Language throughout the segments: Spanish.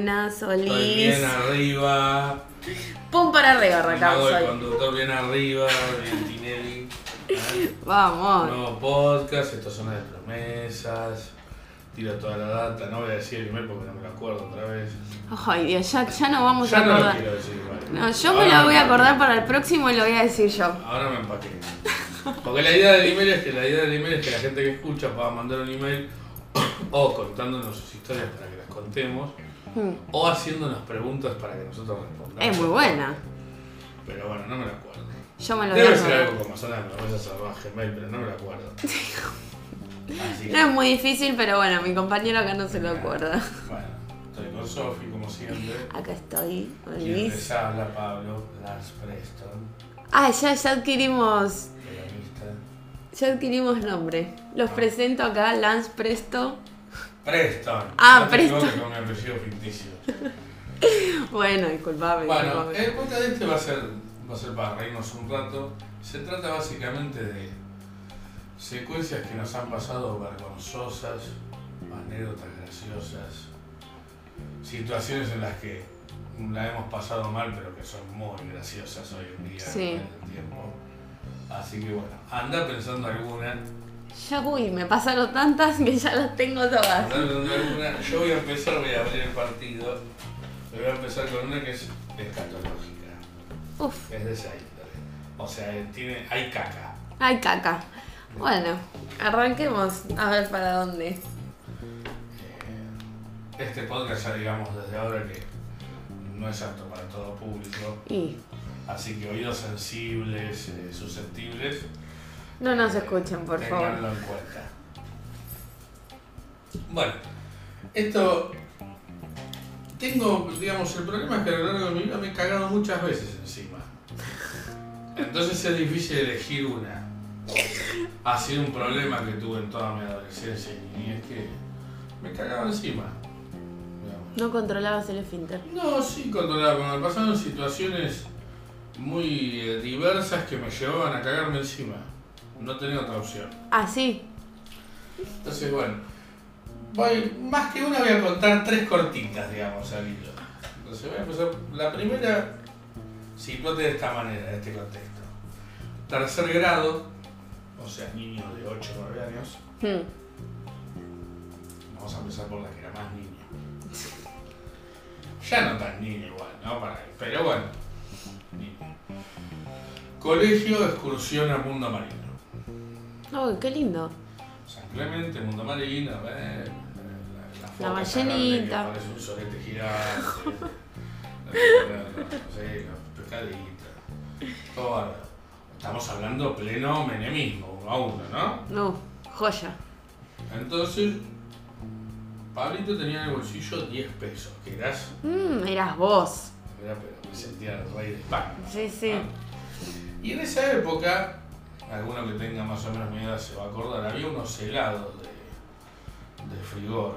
Buenas, Estoy Solís. bien arriba. Pum para arriba, arrancamos el conductor bien arriba. Bien Tinelli. Vamos. Nuevo podcast, esto son de promesas. Tiro toda la data, no voy a decir el email porque no me lo acuerdo otra vez. Ay, Dios, ya, ya no vamos Ya a no lo acordar. quiero decir. No, yo me lo voy a acordar para el próximo y lo voy a decir yo. Ahora me empaqué. Porque la idea del email es que la idea del email es que la gente que escucha pueda mandar un email o contándonos sus historias para que las contemos Mm, o haciéndonos preguntas para que nosotros respondamos. Es muy buena. Pero bueno, no me lo acuerdo. Yo me lo Debe ser algo como sonar, me voy a salvar Gmail, pero no me lo acuerdo. No es muy difícil, pero bueno, mi compañero acá no se lo acuerda. bueno, estoy con Sofi como siempre. Acá estoy, Quien Luis. les habla, Pablo Lance Preston, Ah, ya, ya adquirimos. Ya adquirimos nombre. Los presento acá, Lance Presto. Preston. Ah, no te Preston. con apellido ficticio. Bueno, disculpame. Bueno, disculpame. el podcast de este va a ser, va a ser para reírnos un rato. Se trata básicamente de secuencias que nos han pasado vergonzosas, anécdotas graciosas, situaciones en las que la hemos pasado mal pero que son muy graciosas hoy en día Sí. en el tiempo. Así que bueno, anda pensando alguna, Ya, uy, me pasaron tantas que ya las tengo todas. Yo voy a empezar, voy a abrir el partido. Voy a empezar con una que es escatológica. Uf, Es de esa índole. O sea, tiene, hay caca. hay caca. Bueno, arranquemos a ver para dónde. Eh, Este podcast ya digamos desde ahora que no es apto para todo público. Y Así que oídos sensibles, eh, susceptibles, no nos escuchen, por favor. tenganlo en cuenta. Bueno, esto... Tengo, digamos, el problema es que a lo largo de mi vida me he cagado muchas veces encima. Entonces es difícil elegir una. Ha sido un problema que tuve en toda mi adolescencia y niñez que me cagaba encima. digamos. No controlabas el esfínter. No, sí controlaba, me pasaron situaciones muy eh, diversas que me llevaban a cagarme encima. No tenía otra opción. Ah, sí. Entonces, bueno, voy, más que una voy a contar tres cortitas, digamos, al hilo. Entonces voy a empezar. La primera, situate de esta manera, en este contexto. Tercer grado, o sea, niño de 8 o 9 años. Hmm. Vamos a empezar por la que era más niño. Ya no tan niño igual, ¿no? Para- pero bueno, niño. Colegio, excursión a Mundo Marino. Uy, qué lindo. San Clemente, Mundo Marino, eh, la, la, La ballenita. parece un solete gigante. pescaditos. Todo bárbaro. Estamos hablando pleno menemismo, uno a uno, ¿no? No, joya. Entonces, Pablito tenía en el bolsillo 10 pesos, que eras, Mmm, eras vos. era, pero me sentía el rey de España. Sí, sí. ¿no? Y en esa época, alguno que tenga más o menos mi edad se va a acordar, había unos helados de, de frigor,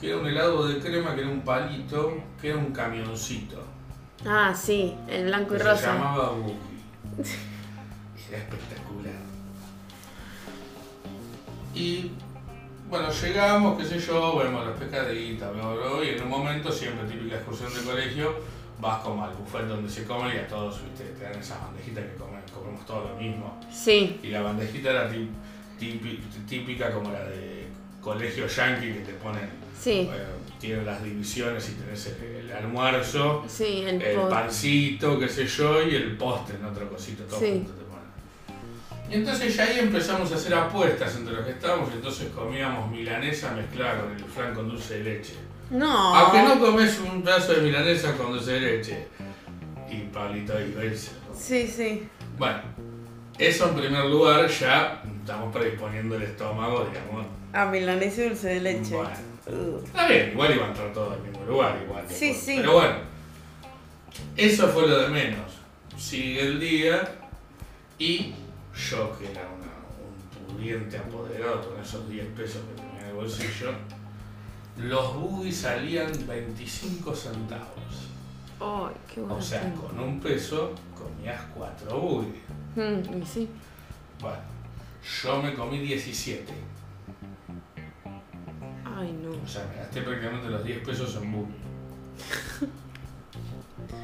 que era un helado de crema que era un palito, que era un camioncito, Ah, sí, el blanco y que se rosa. llamaba Boogie. Era espectacular. Y bueno, llegamos, qué sé yo, vemos los pescaditos, bla, bla, bla, y en un momento, siempre típica excursión de colegio, vas como al buffet donde se come y a todos, viste, te dan esas bandejitas que comen- comemos todo lo mismo. Sí, Y la bandejita era tí- típi- típica como la de colegio yankee que te ponen, sí, eh, tienen las divisiones y tenés el, el almuerzo, sí, el, el pancito, qué sé yo, y el postre en otro cosito, todo Sí. junto te ponen. Y entonces ya ahí empezamos a hacer apuestas entre los que estábamos, y entonces comíamos milanesa mezclada con el flan con dulce de leche. No. Aunque no comes un pedazo de milanesa con dulce de leche. Y a irse. ¿no? Sí, sí. Bueno, eso en primer lugar ya estamos predisponiendo el estómago, digamos. Ah, milanesa y dulce de leche. Bueno. Está bien, igual iba a entrar todo al mismo lugar, igual. Sí, sí. Pero bueno, eso fue lo de menos. Sigue el día y yo, que era una- un pudiente apoderado con esos 10 pesos que tenía en el bolsillo, los buggies salían 25 centavos. Ay, qué bueno. O sea, con un peso comías 4 buggies. Mm, y sí. Bueno, yo me comí 17. Ay, no. O sea, me gasté prácticamente los 10 pesos en bullying.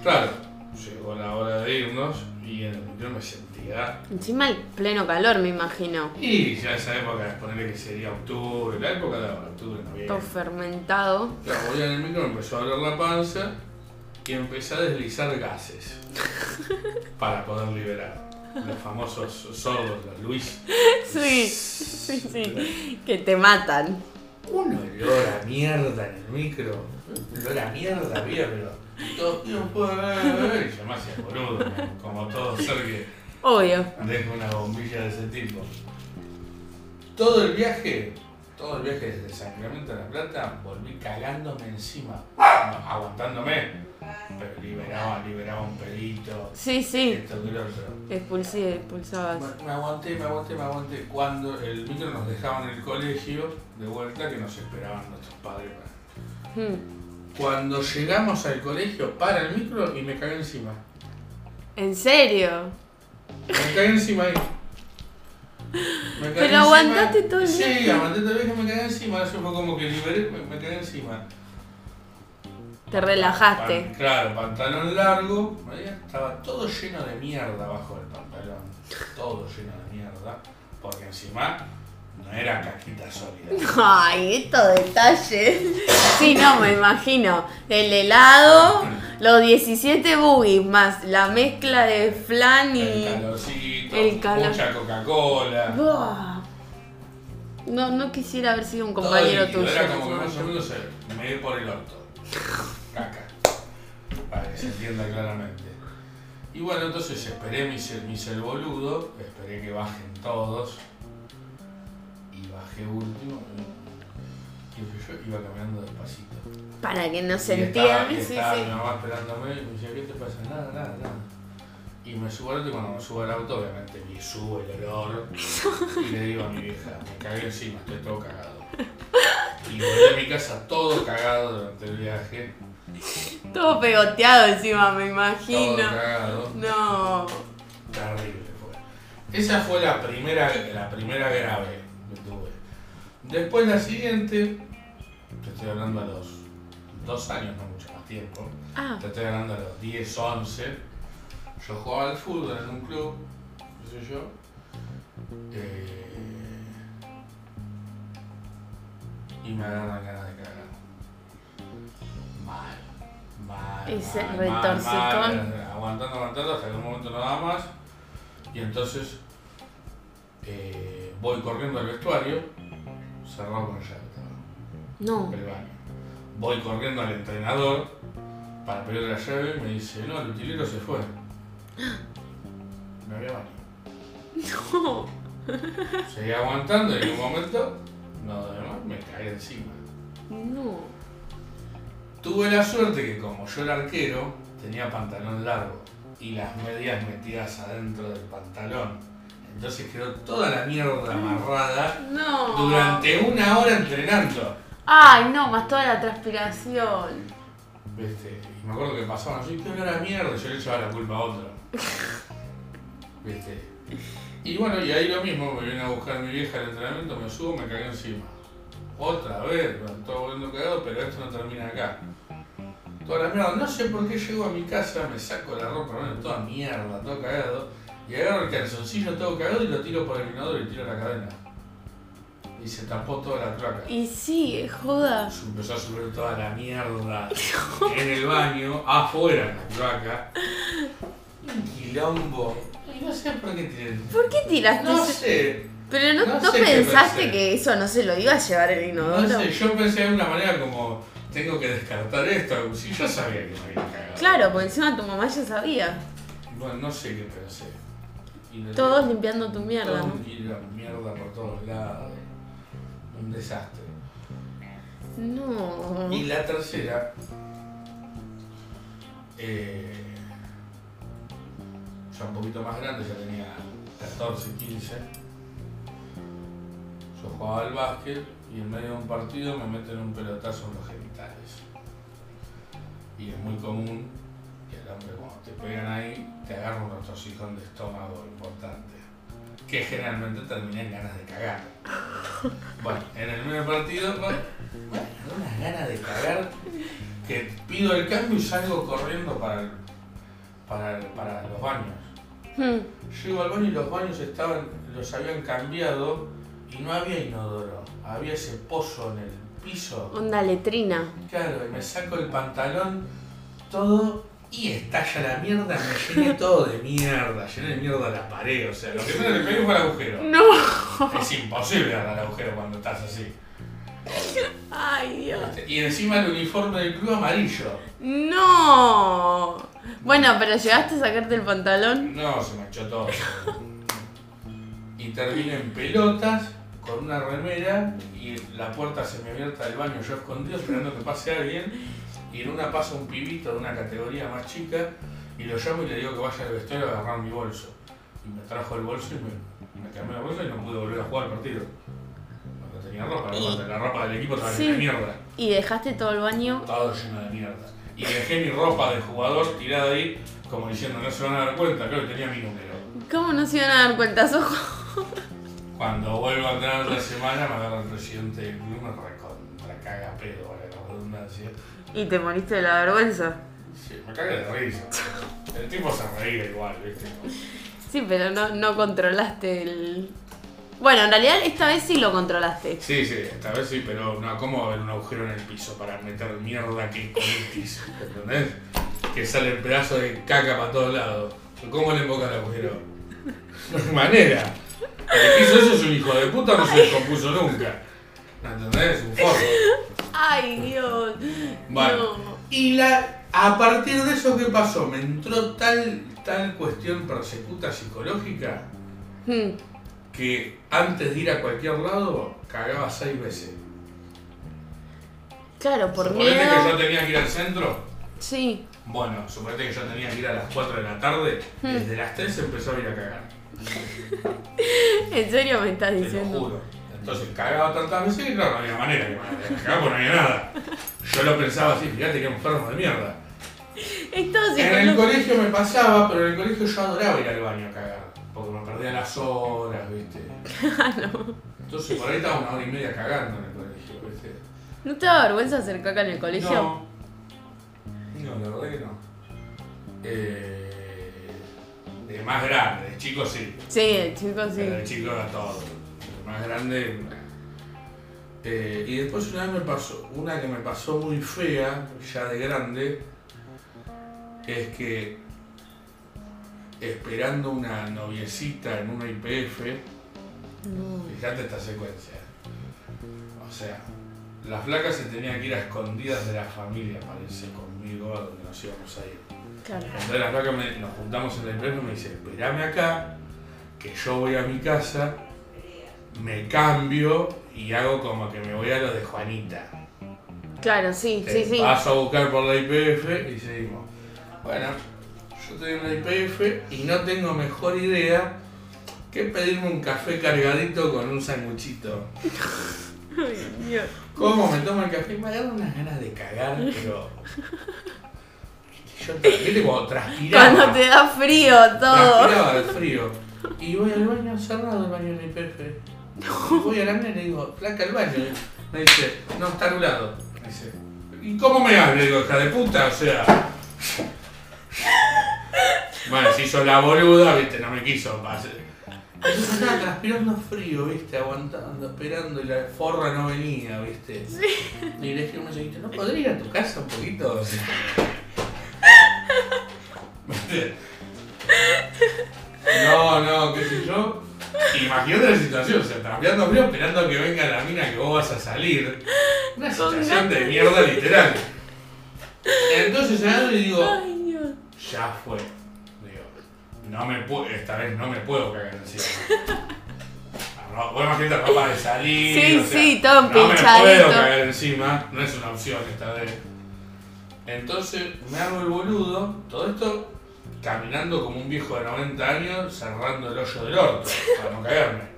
Claro, llegó la hora de irnos y en el micro me sentía. Encima el pleno calor, me imagino. Y ya esa época, ponerle que sería octubre, la época de octubre, Todo noviembre. fermentado. Claro, voy en el micro, me empezó a doler la panza y empecé a deslizar gases para poder liberar. Los famosos sordos, los Luis. Sí, sí, sí. Que te matan. Un olor a mierda en el micro. Un olor a mierda había, pero. Y yo me hacía boludo, como todo ser que Obvio. deja una bombilla de ese tipo. Todo el viaje, todo el viaje desde Sacramento a La Plata, volví cagándome encima, no, aguantándome, pero liberaba, liberaba un pedito, Sí, sí. esto. Expulsé, expulsabas. Me, me aguanté, me aguanté, me aguanté. Cuando el micro nos dejaban en el colegio, de vuelta, que nos esperaban nuestros padres. para- Hmm. Cuando llegamos al colegio, para el micro y me cagué encima. ¿En serio? Me cagué encima ahí. Me cagué Pero aguantaste todo el Sí, viaje. aguanté todo el viaje y me cagué encima. Eso fue como que liberé, me, me cagué encima. Te relajaste. Pan- claro, pantalón largo. Estaba todo lleno de mierda abajo del pantalón. Todo lleno de mierda. Porque encima no era caquita sólida. Ay, estos detalles. Sí, no, me imagino. El helado, los 17 boogies, más la mezcla de flan El y. calorcito, el calor. mucha Coca-Cola. Buah. No, no quisiera haber sido un Todo compañero líquido, tuyo. Era como que más o menos se me dio por el orto. Caca. Para que se entienda claramente. Y bueno, entonces esperé mi ser, mi ser boludo, esperé que bajen todos. Bajé último. Y yo iba caminando despacito. Para que no se entienda. y Sí, estaba sí. mi mamá esperándome y me decía, ¿qué te pasa? Nada, nada, nada. Y me subo al auto y cuando me subo al auto, obviamente me subo el olor. Y le digo a mi vieja, me cagué encima, estoy todo cagado. Y volví a mi casa todo cagado durante el viaje. Todo pegoteado encima, me Todo imagino. cagado. No. Terrible fue. Esa fue la primera, la primera grave que. Después la siguiente, te estoy hablando a los dos años, no mucho más tiempo. Ah, Te estoy hablando a los 10, 11. Yo jugaba al fútbol en un club, qué sé yo. eh, y me agarran ganas de cagar. Mal, mal. Ese mal, retorcijón. mal, mal, aguantando, aguantando, hasta que un momento no daba más. Y entonces eh, voy corriendo al vestuario, cerrado con llave. estaba no. Voy corriendo al entrenador para pedirle la llave y me dice, no, el utilero se fue. Me había baño. No. Seguí aguantando y en un momento, no, además me caí encima. No. Tuve la suerte que como yo era arquero, tenía pantalón largo y las medias metidas adentro del pantalón. Entonces quedó toda la mierda amarrada No. durante una hora entrenando. Ay, no, más toda la transpiración. ¿Viste? Y me acuerdo que pasaban así, que olor a mierda, yo le echaba la culpa a otro. ¿Viste? Y bueno, y ahí lo mismo, me viene a buscar mi vieja al entrenamiento, me subo, me cagué encima. Otra vez, todo volviendo cagado, pero esto no termina acá. Toda la mierda, no sé por qué llego a mi casa, me saco la ropa, bueno, toda mierda, todo cagado, y agarro el calzoncillo todo cagado y lo tiro por el inodoro y tiro la cadena. Y se tapó toda la cloaca. Y sí, joda. Se empezó a subir toda la mierda en el baño, afuera en la cloaca. Un quilombo. Y no sé por qué tiré. ¿Por qué tiraste No ese- sé, Pero no, no no sé qué pensaste que eso no se lo iba a llevar el inodoro. no sé. Yo pensé de una manera como, tengo que descartar esto. Si yo sabía que me había cagado. Claro, porque encima tu mamá ya sabía. Bueno, no sé qué pensé. Todos limpiando tu mierda, todo ¿no? mierda por todos lados. Un desastre. No. Y la tercera, eh, ya un poquito más grande, ya tenía 14, 15. Yo jugaba al básquet y en medio de un partido me meten un pelotazo en los genitales. Y es muy común que al hombre cuando te pegan ahí te agarra un retorcijón de estómago importante. Que generalmente termina en ganas de cagar. Bueno, en el del partido, bueno, bueno, unas ganas de cagar que pido el cambio y salgo corriendo para, para, para los baños. Hmm. Llego al baño y los baños estaban, los habían cambiado y no había inodoro. Había ese pozo en el piso. Onda letrina. Claro, y me saco el pantalón, todo, y estalla la mierda, me llené todo de mierda, llené de mierda la pared, o sea, lo que menos le pegué fue el agujero. No. Es imposible dar al agujero cuando estás así. Ay, Dios. Y encima el uniforme del club amarillo. No. Bueno, pero llegaste a sacarte el pantalón. No, se manchó todo. Y terminé en pelotas, con una remera, y la puerta semiabierta del baño, yo escondido esperando que pase alguien, y en una pasa un pibito de una categoría más chica, y lo llamo y le digo que vaya al vestuario a agarrar mi bolso. Y me trajo el bolso y me, me cambió el bolso y no pude volver a jugar el partido. No tenía ropa, la ropa del equipo estaba Sí. llena de mierda. Y dejaste todo el baño. Todo lleno de mierda. Y dejé mi ropa de jugador tirada ahí, como diciendo, no se van a dar cuenta, creo que tenía mi número. ¿Cómo no se iban a dar cuenta, Sojo? Cuando vuelvo a entrar otra semana, me agarra el presidente del club, me recontra caga pedo, vale la redundancia. Y te moriste de la vergüenza. Sí, me caga de risa. El tipo se reía igual, ¿viste? Sí, pero no, no controlaste el. Bueno, en realidad esta vez sí lo controlaste. Sí, sí, esta vez sí, pero no, ¿cómo va a haber un agujero en el piso para meter mierda que colitis? ¿Entendés? Que sale el pedazo de caca para todos lados. ¿Cómo le invoca el agujero? No hay manera. El que hizo eso es un hijo de puta, no se descompuso nunca. ¿Entendés? Un forro. Ay, Dios. Bueno. No. Y la, a partir de eso, ¿qué pasó? Me entró tal, tal cuestión persecuta psicológica Hmm. que antes de ir a cualquier lado cagaba seis veces. Claro, por Suponete que yo tenía que ir al centro. Sí. Bueno, suponete que yo tenía que ir a las 4 de la tarde. Hmm. Desde las 3 empezó a ir a cagar. ¿En serio me estás Te lo diciendo? juro. Entonces cagaba tantas veces que claro, no había manera que me no había nada. Yo lo pensaba así, fíjate que enfermo de mierda. Sí En el colegio me pasaba, pero en el colegio yo adoraba ir al baño a cagar. Porque me perdía las horas, ¿viste? Entonces por ahí estaba una hora y media cagando en el colegio, ¿viste? ¿No te da vergüenza hacer caca en el colegio? No. No, la verdad que no. Eh, de más grande, de chico sí. Sí, chicos, sí. Pero de chico era todo. Más grande. Eh, y después una vez me pasó, una que me pasó muy fea, ya de grande, es que esperando una noviecita en una IPF, No. fíjate esta secuencia. O sea, la flaca se tenía que ir a escondidas de la familia, parece, conmigo, a donde nos íbamos a ir. Claro. Entonces la flaca me- nos juntamos en la IPF y me dice, esperame acá, que yo voy a mi casa, me cambio y hago como que me voy a lo de Juanita. Claro, sí, sí, Te sí. Paso a buscar por la IPF y seguimos. Bueno, yo estoy en la IPF y no tengo mejor idea que pedirme un café cargadito con un sanguchito. ¿Cómo me tomo el café? Me agarran unas ganas de cagar, pero... Yo ¿viste cuando transpiraba? Cuando te da frío todo. Transpiraba del frío. Y voy al baño cerrado, el baño en IPF. Y voy a la nena y le digo, flaca el baño. Me dice, no, está anulado. Me dice, ¿y cómo me habla? Le digo, hija de puta, o sea. Bueno, se hizo la boluda, viste, no me quiso. pase. Entonces estaba transpirando frío, viste, aguantando, esperando y la forra no venía, viste. Y le dije a un mensajito, ¿no podría ir a tu casa un poquito? O sea, ¿Viste? No, no, qué sé yo. Imagínate la situación, o sea, transpirando frío esperando a que venga la mina que vos vas a salir. Una situación de mierda literal. Entonces agarro y digo, Ay, ya fue. Digo, no me puedo, esta vez no me puedo cagar encima. Vos imagínate ropa de salir. Sí, o sea, sí, todo No me puedo cagar encima, no es una opción esta vez. Entonces me hago el boludo, todo esto caminando como un viejo de 90 años, cerrando el hoyo del orto, para no cagarme.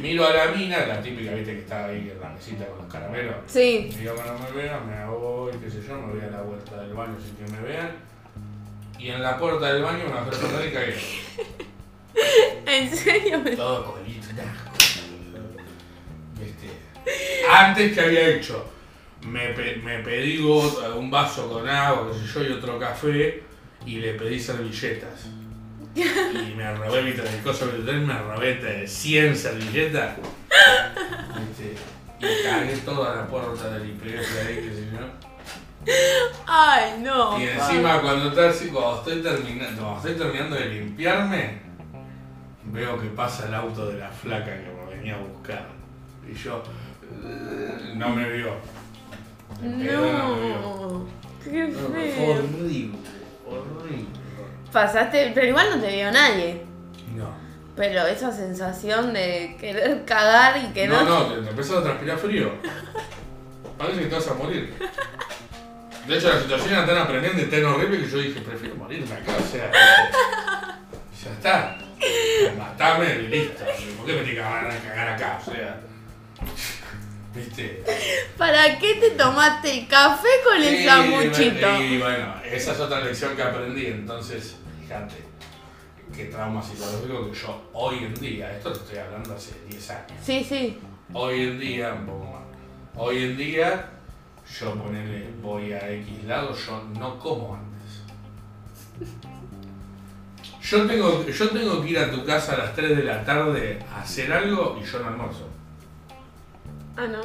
Miro a la mina, la típica, viste, que está ahí en la mesita con los caramelos. Sí. Digo que no me vean, me hago, qué sé yo, me voy a la vuelta del baño sin que me vean. Y en la puerta del baño me la pantalón y cagué. ¿En serio? me- Todo colito, asco. Antes que había hecho, me, pe- me pedí un vaso con agua, qué sé yo, y otro café, y le pedí servilletas. Y me robé, viste, el coso del tren, me robé de 100 servilletas. Viste, Y cagué toda la puerta del IPF ahí, que sé yo. Ay, no. Y encima cuando, está así, cuando, estoy terminando, cuando estoy terminando de limpiarme, veo que pasa el auto de la flaca que me venía a buscar. Y yo no me vio. No me vio. No. Qué No, fue feo. horrible, horrible. Pasaste, pero igual no te vio nadie. No. Pero esa sensación de querer cagar y que No, no. no, te, te empezás a transpirar frío. Parece que te vas a morir. De hecho, la situación era tan aprendente tan horrible que yo dije, prefiero morirme acá, o sea, ya está. Matame y listo. ¿Por qué me tengo que cagar acá? O sea, ¿viste? ¿Para qué te tomaste el café con el sanguchito? Y, bueno, esa es otra lección que aprendí, entonces, fíjate, qué trauma psicológico que yo hoy en día, esto te estoy hablando hace 10 años. Sí, sí. Hoy en día, un poco más. Hoy en día, yo ponele, voy a X lado, yo no como antes. Yo tengo, yo tengo que ir a tu casa a las 3 de la tarde a hacer algo y yo no almuerzo. Ah, no. No,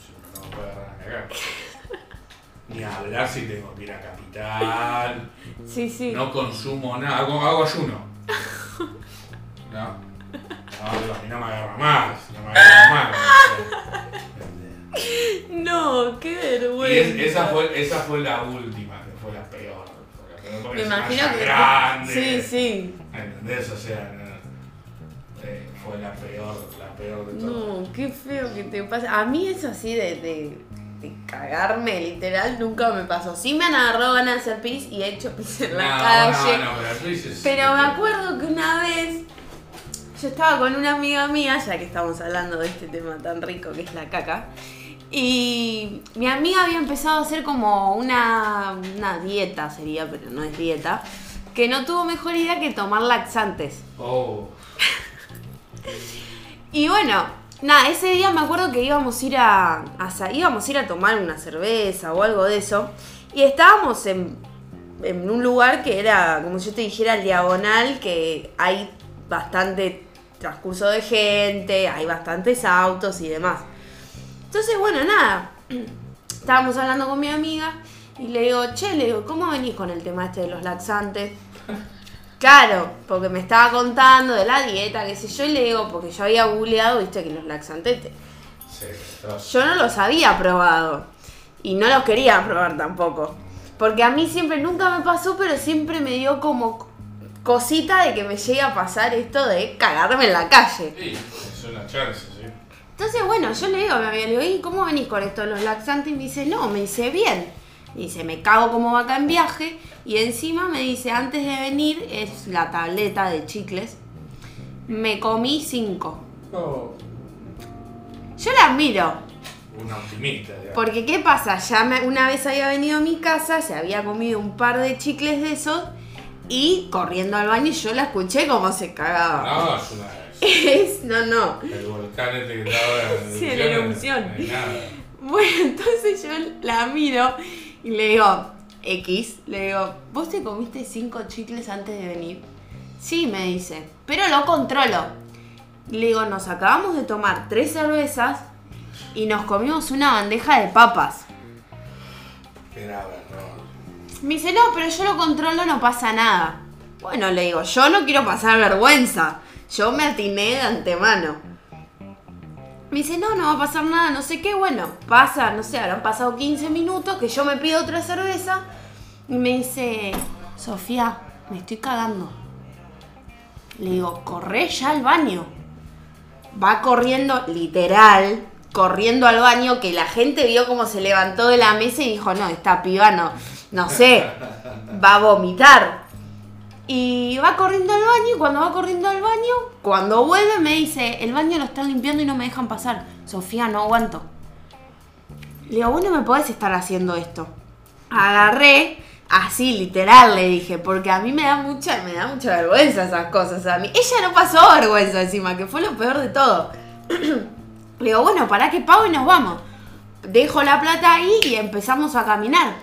si no, no me puedo agarrar a cagar. Ni hablar si tengo que ir a Capital. Sí, sí. No consumo nada, hago, hago ayuno. No. No, a mí no me agarra más, no me agarra más. No, qué Y vergüenza. es- esa, fue, esa fue la última, que fue la peor. Fue la peor porque Me imagino que. grande. Sí, sí. ¿Entendés? O sea, no, fue la peor, la peor de todas. No, qué feo que te pasa. A mí eso así de, de, de cagarme, literal, nunca me pasó. Sí me han agarrado ganas de hacer pis y he hecho pis en la No, calle. No, no, pero tú dices. Pero me acuerdo que una vez yo estaba con una amiga mía, ya que estamos hablando de este tema tan rico que es la caca, y mi amiga había empezado a hacer como una, una dieta, sería, pero no es dieta, que no tuvo mejor idea que tomar laxantes. Oh, Y bueno, nada, ese día me acuerdo que íbamos a ir a, íbamos a ir a tomar una cerveza o algo de eso. Y estábamos en, en un lugar que era, como yo te dijera, el diagonal, que hay bastante transcurso de gente, hay bastantes autos y demás. Entonces, bueno, nada. Estábamos hablando con mi amiga y le digo, che, le digo, ¿cómo venís con el tema este de los laxantes? Claro, porque me estaba contando de la dieta, qué sé yo, y le digo, porque yo había googleado, viste, que los laxantes, te- sí, yo no los había probado. Y no los quería probar tampoco. Porque a mí siempre, nunca me pasó, pero siempre me dio como cosita de que me llegue a pasar esto de cagarme en la calle. Sí, es una chance, sí. Entonces, bueno, yo le digo a mi amiga, le digo, ¿y cómo venís con esto de los laxantes? Y me dice, no, me dice, bien. Me dice, me cago como vaca en viaje. Y encima me dice, antes de venir, es la tableta de chicles. Me comí cinco. Oh, Yo la admiro. una optimista. Porque, ¿qué pasa? Ya me- una vez había venido a mi casa, se había comido un par de chicles de esos. Y corriendo al baño, yo la escuché como se cagaba. No, es una. Es, no, no. El volcán este que en Sí, en erupción, nada. Bueno, entonces yo la miro y le digo, X, le digo, ¿vos te comiste cinco chicles antes de venir? Sí, me dice, pero lo controlo. Le digo, nos acabamos de tomar tres cervezas y nos comimos una bandeja de papas. Error. Me dice, no, pero yo lo controlo, no pasa nada. Bueno, le digo, yo no quiero pasar vergüenza. Yo me atiné de antemano. Me dice, no, no va a pasar nada, no sé qué. Bueno, pasa, no sé, habrán pasado 15 minutos que yo me pido otra cerveza. Y me dice, Sofía, me estoy cagando. Le digo, corre ya al baño. Va corriendo, literal, corriendo al baño, que la gente vio cómo se levantó de la mesa y dijo, no, esta piba no, no sé, va a vomitar. Y va corriendo al baño y cuando va corriendo al baño, cuando vuelve me dice, el baño lo están limpiando y no me dejan pasar. Sofía, no aguanto. Le digo, vos no me podés estar haciendo esto. Agarré, así literal le dije, porque a mí me da mucha, me da mucha vergüenza esas cosas. A mí, ella no pasó vergüenza encima, que fue lo peor de todo. Le digo, bueno, para que pago y nos vamos. Dejo la plata ahí y empezamos a caminar.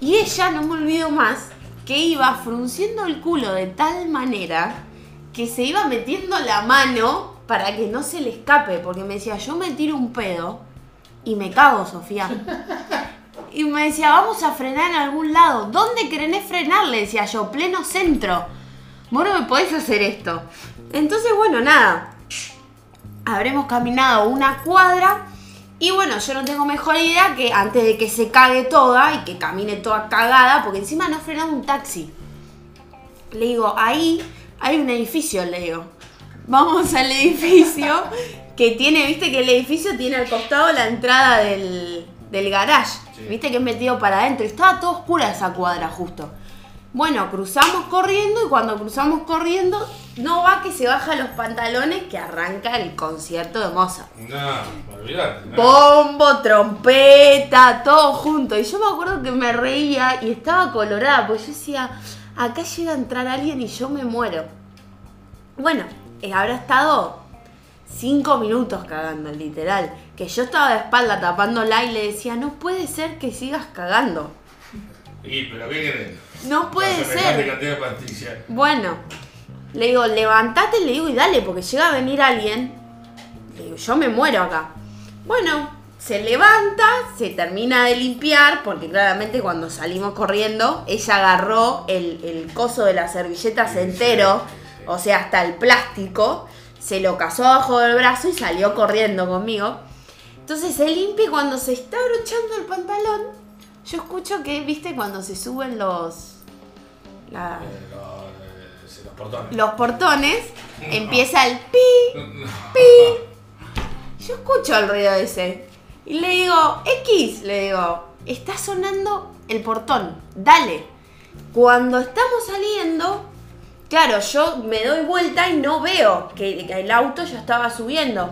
Y ella, no me olvido más, que iba frunciendo el culo de tal manera que se iba metiendo la mano para que no se le escape. Porque me decía, yo me tiro un pedo y me cago, Sofía. Y me decía, vamos a frenar en algún lado. ¿Dónde querés frenar? Le decía yo, pleno centro. Vos no me podés hacer esto. Entonces, bueno, nada. Habremos caminado una cuadra. Y bueno, yo no tengo mejor idea que antes de que se cague toda y que camine toda cagada, porque encima no frenado un taxi. Le digo, ahí hay un edificio, le digo. Vamos al edificio que tiene, viste que el edificio tiene al costado la entrada del, del garage. Sí. Viste que es metido para adentro. Estaba todo oscura esa cuadra justo. Bueno, cruzamos corriendo y cuando cruzamos corriendo, no va que se baja los pantalones que arranca el concierto de Mozart. No, olvidate. No. Bombo, trompeta, todo junto. Y yo me acuerdo que me reía y estaba colorada, porque yo decía, acá llega a entrar alguien y yo me muero. Bueno, eh, habrá estado cinco minutos cagando, literal. Que yo estaba de espalda tapándola y le decía, no puede ser que sigas cagando. Y, pero ¿qué querés? No puede ser. Bueno, le digo, levantate, le digo, y dale, porque llega a venir alguien. Le digo, yo me muero acá. Bueno, se levanta, se termina de limpiar, porque claramente cuando salimos corriendo, ella agarró el, el coso de las servilletas Sí, entero, sí, sí. o sea, hasta el plástico, se lo casó abajo del brazo y salió corriendo conmigo. Entonces se limpia y cuando se está abrochando el pantalón, yo escucho que, viste, cuando se suben los... la- Eh, los, eh, los portones. los portones, No. empieza el pi, No. pi. Yo escucho el ruido ese. Y le digo, X, le digo, está sonando el portón, dale. Cuando estamos saliendo, claro, yo me doy vuelta y no veo que, que el auto ya estaba subiendo.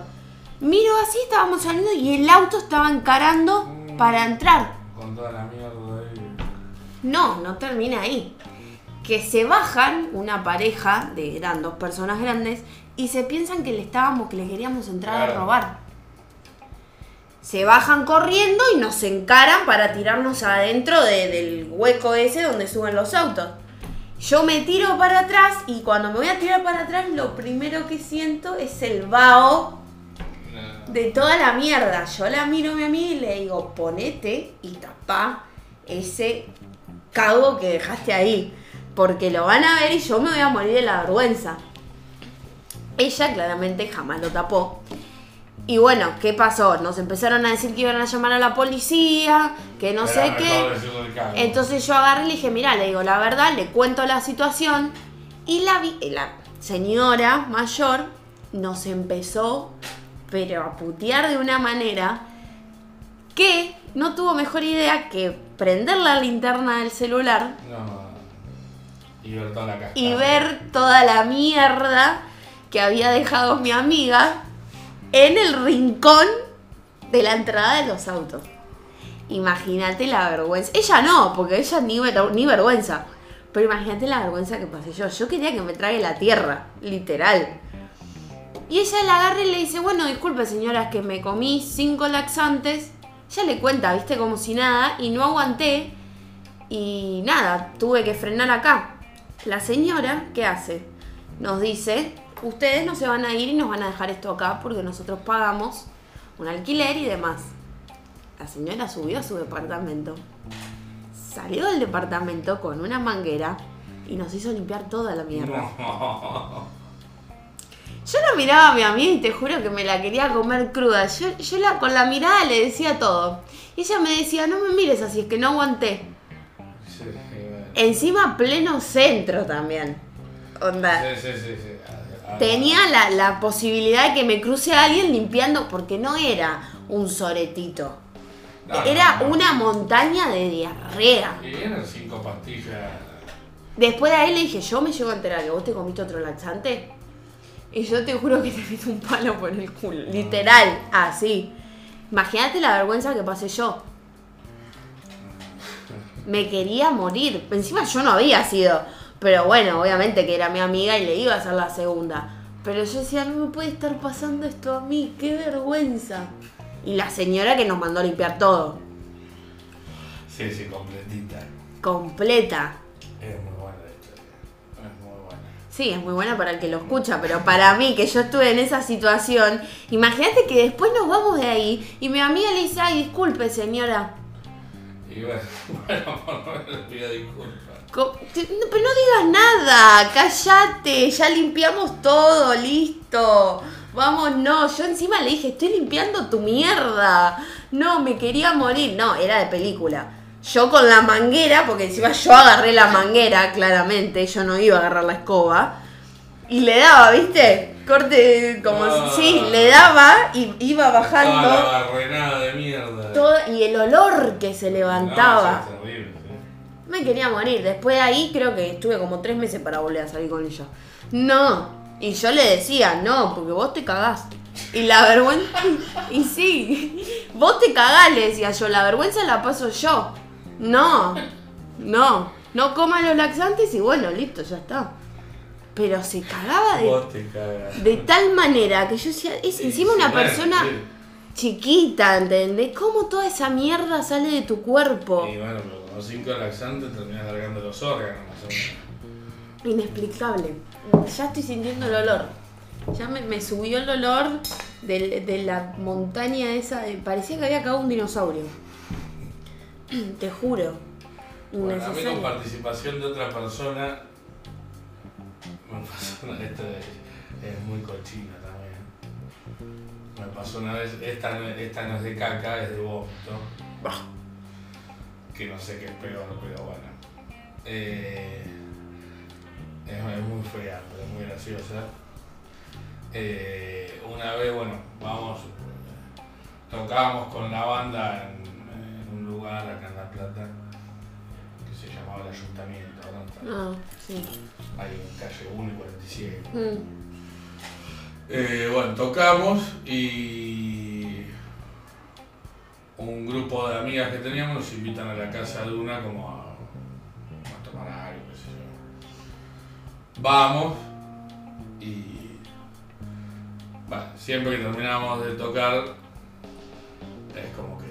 Miro así, estábamos saliendo y el auto estaba encarando para entrar. Con toda la mierda ahí. No, no termina ahí. Que se bajan una pareja de eran dos personas grandes y se piensan que le estábamos, que le queríamos entrar a robar. Se bajan corriendo y nos encaran para tirarnos adentro de- del hueco ese donde suben los autos. Yo me tiro para atrás y cuando me voy a tirar para atrás lo primero que siento es el vaho. De toda la mierda. Yo la miro a mi amiga y le digo, ponete y tapá ese cago que dejaste ahí. Porque lo van a ver y yo me voy a morir de la vergüenza. Ella claramente jamás lo tapó. Y bueno, ¿qué pasó? Nos empezaron a decir que iban a llamar a la policía, que no sé qué. Entonces yo agarré y le dije, mira, le digo la verdad, le cuento la situación. Y la, vi- la señora mayor nos empezó, pero a putear de una manera que no tuvo mejor idea que prender la linterna del celular No. Y ver toda la cascada. y ver toda la mierda que había dejado mi amiga en el rincón de la entrada de los autos. Imagínate la vergüenza. Ella no, porque ella ni, ni vergüenza. Pero imagínate la vergüenza que pasé yo. Yo quería que me trague la tierra, literal. Y ella la agarra y le dice, bueno, disculpe señora, que me comí cinco laxantes. Ya le cuenta, viste, como si nada, y no aguanté. Y nada, tuve que frenar acá. La señora, ¿qué hace? Nos dice, ustedes no se van a ir y nos van a dejar esto acá porque nosotros pagamos un alquiler y demás. La señora subió a su departamento, salió del departamento con una manguera y nos hizo limpiar toda la mierda. Yo la miraba a mi amiga y te juro que me la quería comer cruda. Yo, yo la, con la mirada le decía todo. Y ella me decía, no me mires así, es que no aguanté. Sí, bueno. Encima pleno centro también. Onda. Sí, sí, sí, sí. Tenía la, la posibilidad de que me cruce alguien limpiando, porque no era un soretito. no, Era no, no. una montaña de diarrea. Y eran cinco pastillas. Después de ahí le dije, yo me llego a enterar que vos te comiste otro laxante. Y yo te juro que te meto un palo por el culo. Literal, así. Imagínate la vergüenza que pasé yo. Me quería morir. Encima yo no había sido. Pero bueno, obviamente que era mi amiga y le iba a hacer la segunda. Pero yo decía, no me puede estar pasando esto a mí, qué vergüenza. Y la señora que nos mandó a limpiar todo, Sí, sí, completita. completa. Sí, es muy buena para el que lo escucha, pero para mí, que yo estuve en esa situación, imagínate que después nos vamos de ahí y mi amiga le dice, ay, disculpe señora. Y bueno, bueno, por lo menos le pido disculpas. Co- te- no, pero no digas nada, cállate, ya limpiamos todo, listo. Vamos, no, yo encima le dije, estoy limpiando tu mierda. No, me quería morir. No, era de película. Yo con la manguera, porque encima yo agarré la manguera, claramente, yo no iba a agarrar la escoba. Y le daba, ¿viste? Corte, como Ah. sí, le daba y iba Toda bajando. la barrenada de mierda. todo- y el olor que se levantaba. No, sí, es terrible, sí. Me quería morir. Después de ahí creo que estuve como tres meses para volver a salir con ella. No. Y yo le decía, no, porque vos te cagás. Y la vergüenza... Y sí, vos te cagás, le decía yo. La vergüenza la paso yo. No, no. No comas los laxantes y bueno, listo, ya está. Pero se cagaba de, Vos te cagas. de tal manera que yo decía, es Sí, encima una persona chiquita, ¿entendés? ¿Cómo toda esa mierda sale de tu cuerpo? Y bueno, pero con los cinco laxantes terminás largando los órganos más o menos. Inexplicable. Ya estoy sintiendo el olor. Ya me, me subió el olor del- de, la montaña esa. de- parecía que había cagado un dinosaurio. Te juro. Bueno, a mí con participación de otra persona me pasó una esto es, es muy cochina también. Me pasó una vez, esta no, esta no es de caca, es de vómito. Que no sé qué es peor, pero bueno. Eh, es, es muy fea, pero es muy graciosa. Eh, una vez, bueno, vamos, tocábamos con la banda en un lugar acá en La Plata que se llamaba el Ayuntamiento, ahora no. Ah, sí. ahí en calle 1 y 47. Mm. Eh, bueno, tocamos y un grupo de amigas que teníamos nos invitan a la casa de una como a, a tomar algo, qué sé yo. Vamos y bueno, siempre que terminamos de tocar es como que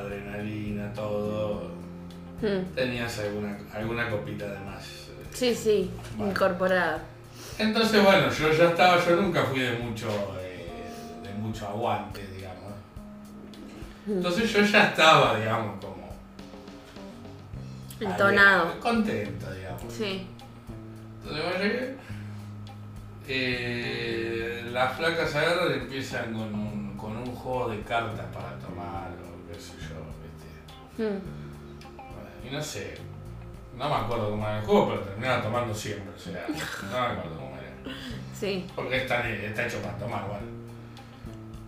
adrenalina, todo, Mm. tenías alguna, alguna copita de más. eh, Sí, sí, Bueno. incorporada. Entonces, bueno, yo ya estaba, yo nunca fui de mucho, eh, de mucho aguante, digamos. Entonces yo ya estaba, digamos, como... Entonado. alegre, Contento, digamos. Sí. Entonces yo llegué, eh, las flacas agarran y empiezan con un, con un juego de cartas para Mm. Y no sé, no me acuerdo cómo era el juego, pero terminaba tomando siempre, o sea, no me acuerdo cómo era. Sí. Porque está, está hecho para tomar, bueno.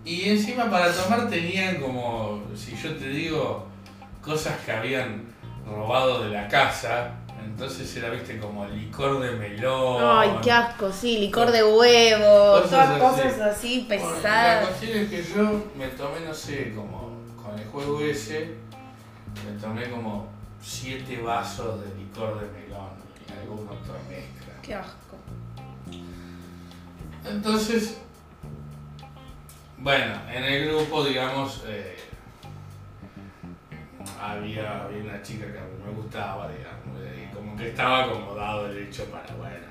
Y encima para tomar tenían como, si yo te digo, cosas que habían robado de la casa. Entonces era, viste, como licor de melón. Ay, qué asco, sí, licor de huevo, Cosas todas así. cosas así Bueno, la pesadas. cuestión es que yo me tomé, no sé, como con el juego ese, me tomé como siete vasos de licor de melón y alguna otra mezcla. Qué asco. Entonces, bueno, en el grupo, digamos, eh, había, había una chica que a mí me gustaba, digamos, y como que estaba acomodado el hecho para, bueno.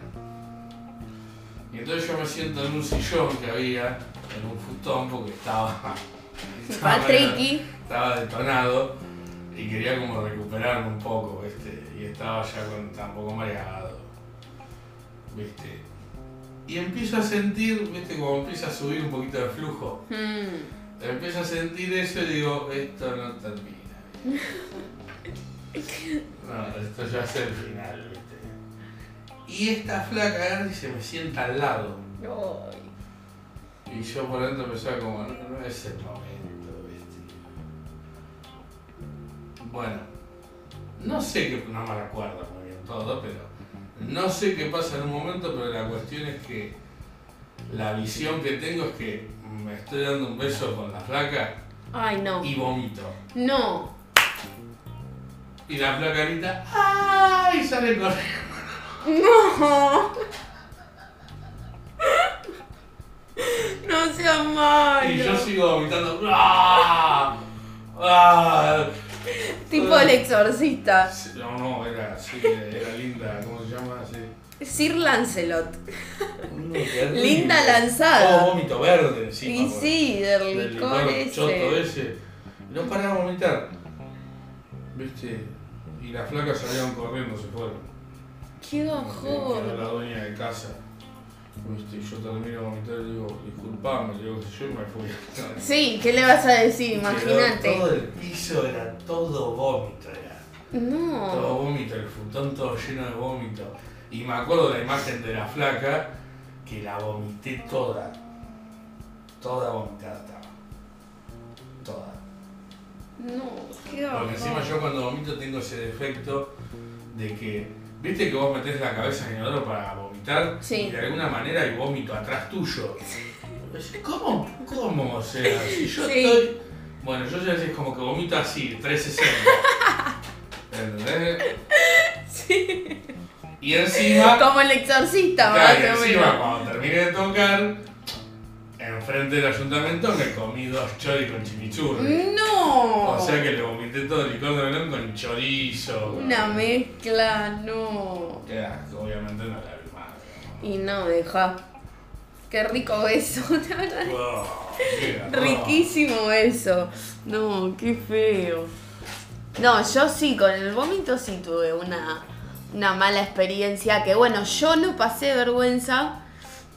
Y entonces yo me siento en un sillón que había, en un futón, porque estaba, estaba, estaba detonado y quería como recuperarme un poco, ¿viste? Y estaba ya con, estaba un poco mareado, ¿viste? Y empiezo a sentir, ¿viste? Como empieza a subir un poquito de flujo. Mm. Empiezo a sentir eso y digo, esto no termina. No, esto ya es el final, ¿viste? Y esta flaca agarra y se me sienta al lado. Y yo por dentro pensaba como, no, no es el momento, Bueno, no sé qué, no me recuerdo muy bien todo, pero no sé qué pasa en un momento, pero la cuestión es que la visión que tengo es que me estoy dando un beso con la flaca Ay, no. y vomito. No. Y la flaca grita, ¡ay! sale corriendo. No. no seas malo. Y yo sigo vomitando. ¡Ah! ¡Ah! Tipo el exorcista. Sí, No, no, era así, era linda, ¿cómo se llama? Sí. Sir Lancelot. No. Linda lanzada. Todo vómito verde encima. Y sí, del del licor licor choto ese. ese. Y no paraba de vomitar. ¿Viste? Y las flacas salieron corriendo, se fueron. Qué Quedó bajón. la dueña de casa. ¿Viste? Y yo de vomitar y digo, disculpame, le digo que yo y me fui. Sí, ¿qué le vas a decir? Imagínate. Todo el piso era todo vómito, era. Todo No. vómito, el futón todo lleno de vómito. Y me acuerdo de la imagen de la flaca que la vomité toda. Toda vomitada estaba. Toda. No, qué Porque encima yo cuando vomito tengo ese defecto de que, viste que vos metés la cabeza en el inodoro para vomitar Sí. y de alguna manera hay vómito atrás tuyo. ¿Cómo? ¿Cómo? O sea, si yo Sí. estoy. Bueno, yo ya es como que vomito así, 360. ¿Entendés? Sí. Y encima. Como el exorcista, más Claro, y o encima menos. cuando terminé de tocar, enfrente del ayuntamiento me comí dos choris con chimichurri. No. O sea que le vomité todo el licor de melón con chorizo. Una mezcla, no. Qué asco, obviamente no la vi más. Y no, deja. Qué rico eso. Wow, qué garrón. Riquísimo eso. No, qué feo. No, yo sí, con el vómito sí tuve una, una mala experiencia. Que bueno, yo no pasé vergüenza,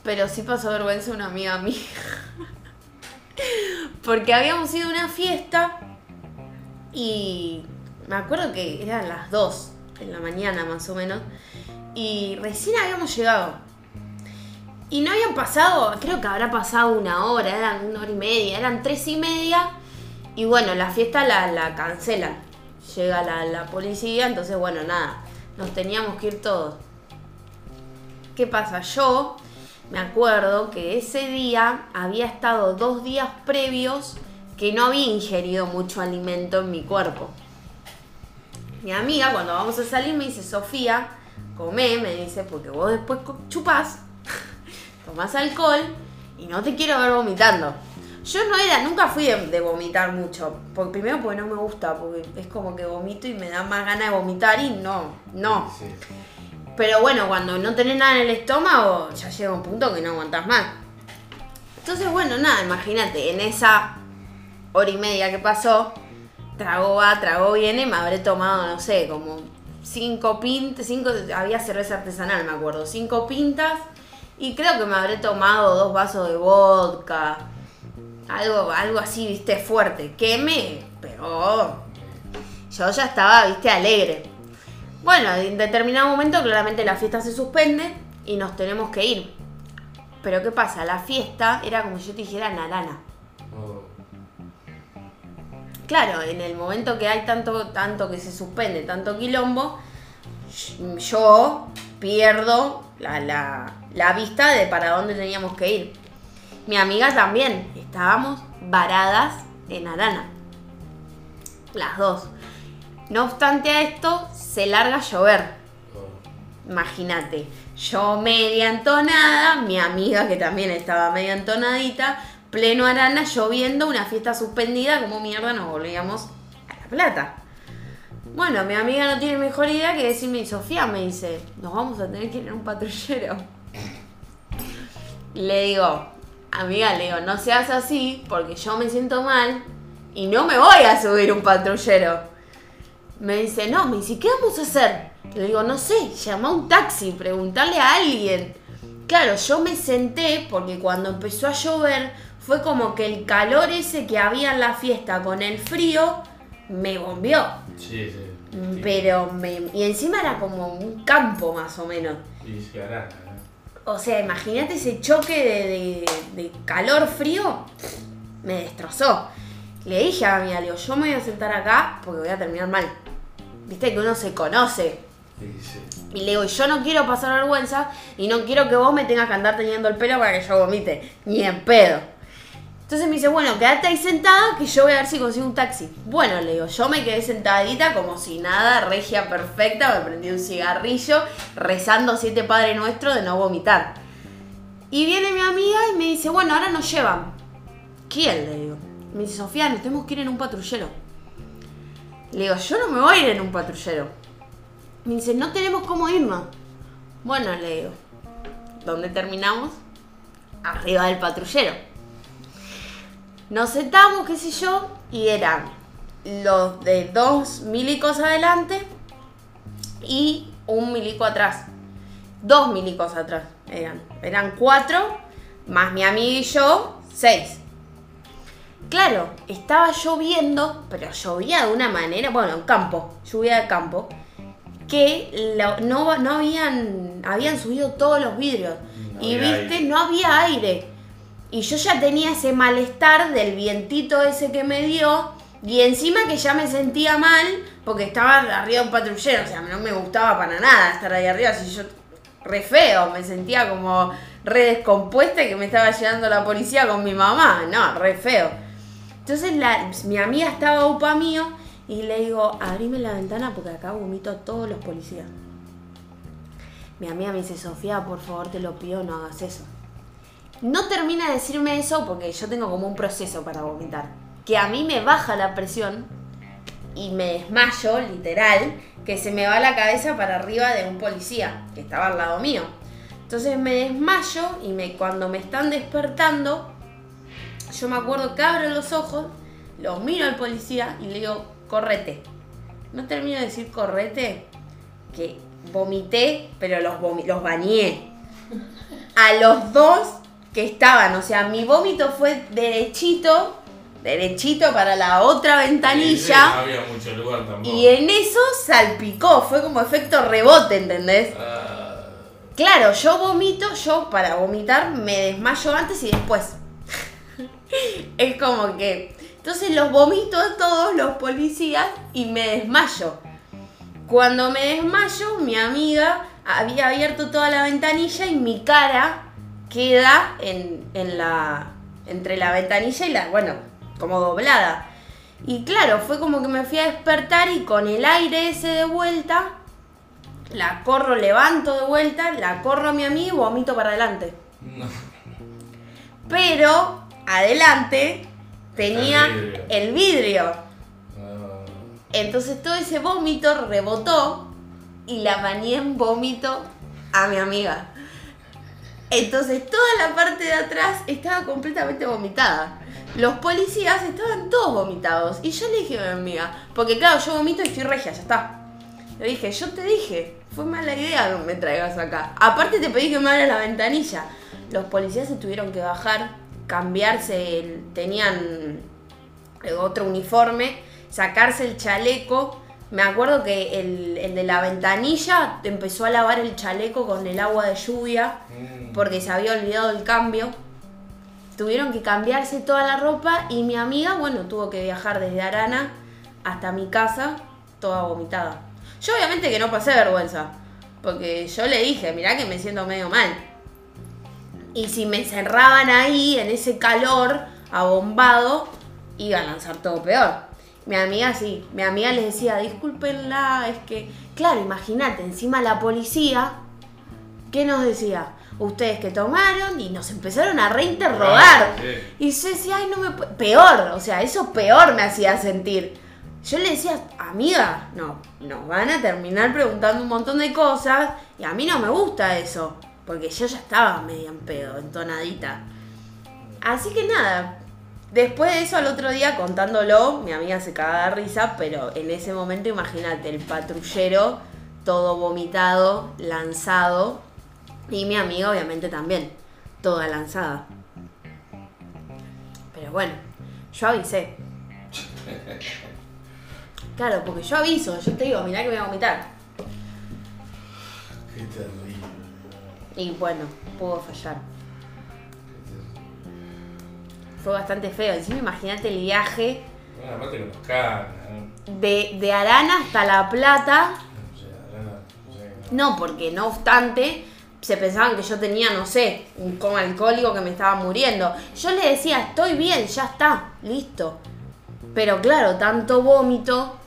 pero sí pasó vergüenza una amiga mía. Porque habíamos ido a una fiesta y me acuerdo que eran las 2 en la mañana más o menos. Y recién habíamos llegado. Y no habían pasado, creo que habrá pasado una hora, eran una hora y media, eran tres y media. Y bueno, la fiesta la, la cancelan. Llega la, la policía, entonces bueno, nada, nos teníamos que ir todos. ¿Qué pasa? Yo me acuerdo que ese día había estado dos días previos que no había ingerido mucho alimento en mi cuerpo. Mi amiga cuando vamos a salir me dice, Sofía, comé, me dice, porque vos después chupás, tomás alcohol y no te quiero ver vomitando. Yo no era, nunca fui de, de vomitar mucho. Porque, primero porque no me gusta, porque es como que vomito y me da más ganas de vomitar y no, no. Sí. Pero bueno, cuando no tenés nada en el estómago, ya llega un punto que no aguantás más. Entonces, bueno, nada, imagínate, en esa hora y media que pasó, trago va, trago viene, me habré tomado, no sé, como cinco pintas, cinco, había cerveza artesanal, me acuerdo, cinco pintas, y creo que me habré tomado dos vasos de vodka, algo, algo así, viste, fuerte, que me pegó. Yo ya estaba, viste, alegre. Bueno, en determinado momento claramente la fiesta se suspende y nos tenemos que ir. Pero ¿qué pasa? La fiesta era como si yo te dijera Narana. Claro, en el momento que hay tanto, tanto que se suspende, tanto quilombo, yo pierdo la, la- la vista de para dónde teníamos que ir. Mi amiga también, estábamos varadas en Arana. Las dos. No obstante a esto, se larga a llover. oh. Imagínate, yo media entonada, mi amiga que también estaba media entonadita, pleno arana, lloviendo, una fiesta suspendida, como mierda nos volvíamos a La Plata. Bueno, mi amiga no tiene mejor idea que decirme, Sofía me dice, nos vamos a tener que ir en un patrullero. Le digo, amiga, le digo, no seas así porque yo me siento mal y no me voy a subir un patrullero. Me dice, no, me dice, ¿qué vamos a hacer? Le digo, no sé, llama a un taxi, preguntarle a alguien. Claro, yo me senté porque cuando empezó a llover fue como que el calor ese que había en la fiesta con el frío me bombeó. Sí, sí. Pero me, y encima era como un campo más o menos. Y se hará, ¿no? O sea, imagínate ese choque de, de- de calor-frío. Me destrozó. Le dije a mi amiga, yo me voy a sentar acá porque voy a terminar mal. Viste que uno se conoce. Sí, sí. Y le digo, yo no quiero pasar vergüenza y no quiero que vos me tengas que andar teniendo el pelo para que yo vomite. Ni en pedo. Entonces me dice, bueno, quédate ahí sentada que yo voy a ver si consigo un taxi. Bueno, le digo, yo me quedé sentadita como si nada, regia perfecta, me prendí un cigarrillo, rezando siete Padre Nuestro de no vomitar. Y viene mi amiga y me dice, bueno, ahora nos llevan. ¿Quién? Le digo. Me dice, Sofía, nos tenemos que ir en un patrullero. Le digo, yo no me voy a ir en un patrullero. Me dice, no tenemos cómo irnos. Bueno, le digo, ¿dónde terminamos? Arriba del patrullero. Nos sentamos, qué sé yo, y eran los de dos milicos adelante y un milico atrás. Dos milicos atrás eran. Eran cuatro, más mi amiga y yo, seis. Claro, estaba lloviendo, pero llovía de una manera, bueno, campo, lluvia de campo, que lo- no, no habían, habían subido todos los vidrios. No y viste, aire. no había aire. Y yo ya tenía ese malestar del vientito ese que me dio. Y encima que ya me sentía mal porque estaba arriba de un patrullero. O sea, no me gustaba para nada estar ahí arriba. Si yo, re feo, me sentía como re descompuesta y que me estaba llevando la policía con mi mamá. No, re feo. Entonces la- mi amiga estaba upa mío y le digo, abrime la ventana porque acá vomito a todos los policías. Mi amiga me dice, Sofía, por favor te lo pido, no hagas eso. No termina de decirme eso porque yo tengo como un proceso para vomitar. Que a mí me baja la presión y me desmayo, literal, que se me va la cabeza para arriba de un policía que estaba al lado mío. Entonces me desmayo y me, cuando me están despertando, yo me acuerdo que abro los ojos, lo miro al policía y le digo, correte. No termino de decir correte, que vomité, pero los, los bañé. A los dos que estaban, o sea, mi vómito fue derechito, derechito para la otra ventanilla. no había mucho lugar tampoco. Y en eso salpicó, fue como efecto rebote, ¿entendés? Ah, Claro, yo vomito, yo para vomitar me desmayo antes y después. es como que. Entonces los vomito a todos los policías y me desmayo. Cuando me desmayo, mi amiga había abierto toda la ventanilla y mi cara queda en, en la. entre la ventanilla y la. bueno, como doblada. Y claro, fue como que me fui a despertar y con el aire ese de vuelta, la corro, levanto de vuelta, la corro a mi amigo y vomito para adelante. no. Pero adelante tenía El vidrio. el vidrio. Ah, Entonces todo ese vómito rebotó y la bañé en vómito a mi amiga. Entonces toda la parte de atrás estaba completamente vomitada. Los policías estaban todos vomitados. Y yo le dije a mi amiga, porque claro, yo vomito y estoy regia, ya está. Le dije, yo te dije, fue mala idea que me traigas acá. Aparte te pedí que me abras la ventanilla. Los policías se tuvieron que bajar, cambiarse, el- tenían otro uniforme, sacarse el chaleco. Me acuerdo que el, el de la ventanilla empezó a lavar el chaleco con el agua de lluvia mm. porque se había olvidado el cambio. Tuvieron que cambiarse toda la ropa y mi amiga, bueno, tuvo que viajar desde Arana hasta mi casa toda vomitada. Yo obviamente que no pasé vergüenza, porque yo le dije, mirá que me siento medio mal. Y si me encerraban ahí en ese calor abombado, iba a lanzar todo peor. Mi amiga sí, mi amiga les decía, discúlpenla, es que, claro, imagínate, encima la policía, ¿qué nos decía? Ustedes que tomaron y nos empezaron a reinterrogar. Ah, sí. Y yo decía, ay, no me pu-". Peor, o sea, eso peor me hacía sentir. Yo le decía, amiga, no, nos van a terminar preguntando un montón de cosas y a mí no me gusta eso, porque yo ya estaba medio en pedo, entonadita. Así que nada, después de eso al otro día contándolo, mi amiga se cagaba de risa, pero en ese momento imagínate, el patrullero todo vomitado, lanzado, y mi amiga obviamente también, toda lanzada. Pero bueno, yo avisé. Claro, porque yo aviso, yo te digo, mirá que me voy a vomitar. Qué terrible. Y bueno, pudo fallar. Fue bastante feo. Encima imagínate el viaje Bueno, de, de Arana hasta La Plata. No, porque no obstante, se pensaban que yo tenía, no sé, un coma alcohólico que me estaba muriendo. Yo le decía, estoy bien, ya está, listo. Pero claro, tanto vómito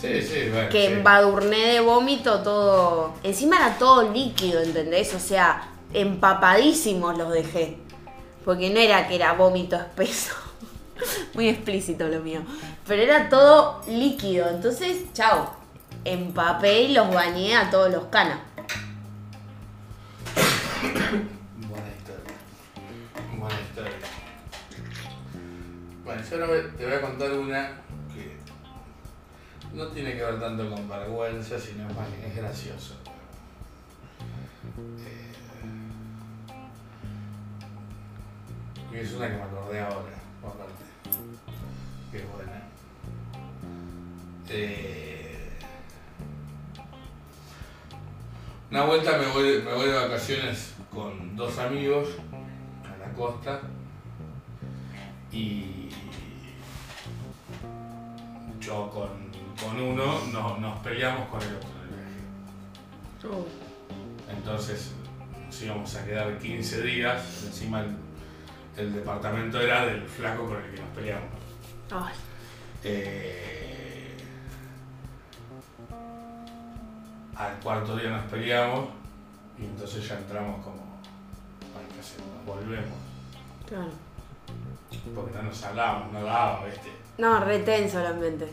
Sí, sí, bueno. que sí. embadurné de vómito todo. Encima era todo líquido, ¿entendés? O sea, empapadísimos los dejé. Porque no era que era vómito espeso. Muy explícito lo mío. Pero era todo líquido. Entonces, chao. Empapé y los bañé a todos los canas. Buena historia. Buena historia. Bueno, yo te voy a contar una que no tiene que ver tanto con vergüenza, sino más bien es gracioso. Eh, y es una que me acordé ahora, aparte. Es buena. Eh, una vuelta me voy, me voy de vacaciones con dos amigos a la costa y yo con, con uno no- nos peleamos con el otro en el viaje. Entonces nos íbamos a quedar 15 días, encima el, el departamento era del flaco con el que nos peleamos. Ay, Eh, al cuarto día nos peleamos y entonces ya entramos como, "Ay, ¿qué hacemos? Nos volvemos. claro. Porque no nos hablábamos, no daba, ¿viste? No, retenso el ambiente.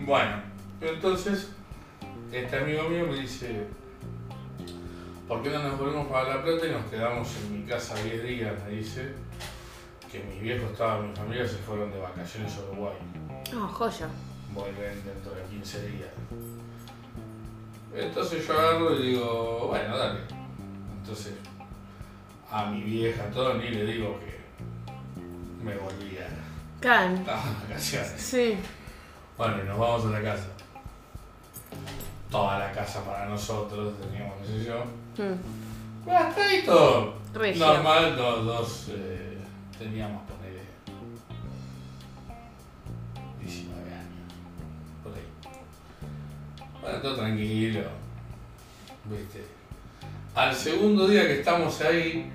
Bueno, entonces este amigo mío me dice, ¿por qué no nos volvemos para La Plata y nos quedamos en mi casa 10 días? Me dice que mis viejos estaban, mi familia se fueron de vacaciones a Uruguay. No, joya. vuelven dentro de 15 días. Entonces yo agarro y digo, bueno, dale. Entonces a mi vieja Tony le digo que me volvía a las vacaciones. Sí. Bueno, y nos vamos a la casa. Toda la casa para nosotros, teníamos, qué sé yo. Mm. Bueno, hasta ahí todo Regio. normal, dos, dos eh, teníamos, ponele, 19 años, por ahí. Bueno, todo tranquilo. Al segundo día que estamos ahí,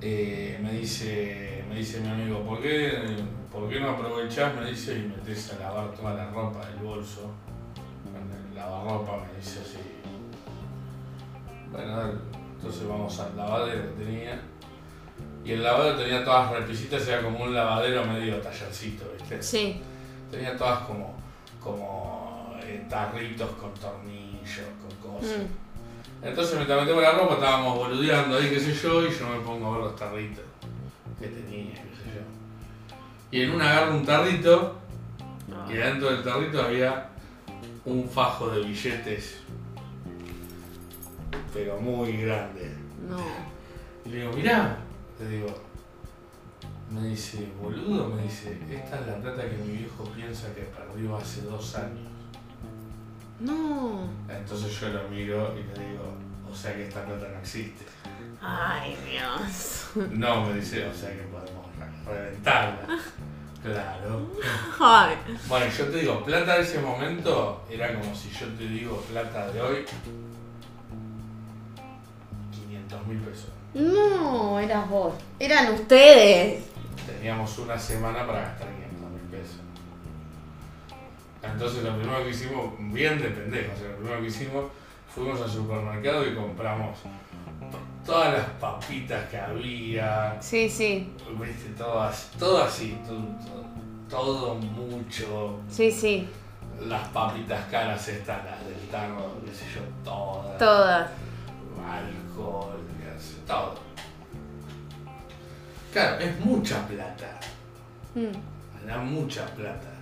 eh, me dice me dice mi amigo, ¿por qué, ¿por qué no aprovechás? Me dice, y metés a lavar toda la ropa del bolso. El lavarropa me dice así. Bueno, entonces vamos al lavadero que tenía. Y el lavadero tenía todas repisitas, era como un lavadero medio tallercito, ¿viste? Sí. Tenía todas como, como eh, tarritos con tornillos, con cosas. Mm. Entonces mientras metemos la ropa estábamos boludeando ahí, qué sé yo, y yo me pongo a ver los tarritos que tenía, qué sé yo. Y en una agarro un tarrito, Ah. y adentro del tarrito había un fajo de billetes, pero muy grande. No. Y le digo, mirá, le digo, me dice, boludo, me dice, esta es la plata que mi viejo piensa que perdió hace dos años. No. Entonces yo lo miro y le digo, o sea que esta plata no existe. Ay, Dios. No, me dice, o sea que podemos re- reventarla. Claro. Ay. Bueno, yo te digo, plata de ese momento era como si yo te digo plata de hoy, 500 mil pesos. No, eras vos. Eran ustedes. Teníamos una semana para gastar 500 mil pesos. Entonces lo primero que hicimos, bien de pendejos, o sea, lo primero que hicimos, fuimos al supermercado y compramos todas las papitas que había, Sí, sí. viste, todas, todo así, todo, todo, todo mucho, Sí, sí. las papitas caras estas, las del tarro, qué sé yo, todas, Todas. alcohol, todo. Claro, es mucha plata. Mm. da mucha plata.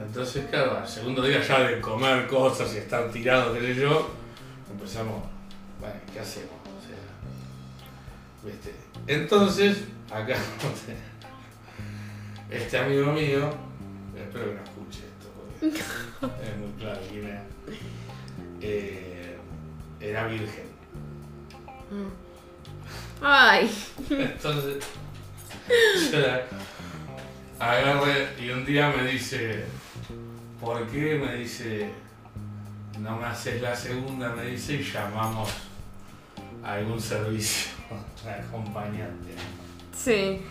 Entonces, claro, al segundo día ya de comer cosas y estar tirados, qué sé yo, empezamos, bueno, ¿qué hacemos? O sea, ¿viste? Entonces, acá, este amigo mío, espero que no escuche esto, porque es muy claro quién es, eh, era virgen. Ay. Entonces, la agarré y un día me dice, ¿por qué? Me dice, no me haces la segunda, me dice, y llamamos a algún servicio acompañante. Sí.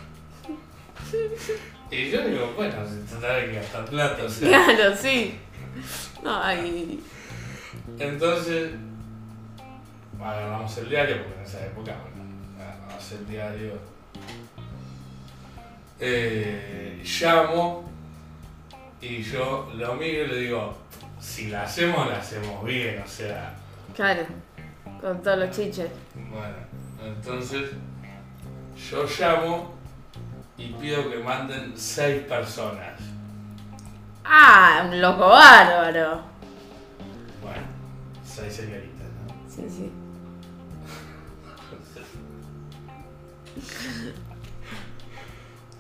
Y yo digo, bueno, se trata de que gastar plata, o sea. Claro, sí. Ay. Entonces, agarramos el diario, porque en esa época, el diario. Eh, llamo y yo lo miro y le digo, si la hacemos, la hacemos bien, o sea. Claro, con todos los chiches. Bueno, entonces yo llamo y pido que manden seis personas. Ah, un loco bárbaro. Bueno, seis señoritas, ¿no? Sí, sí.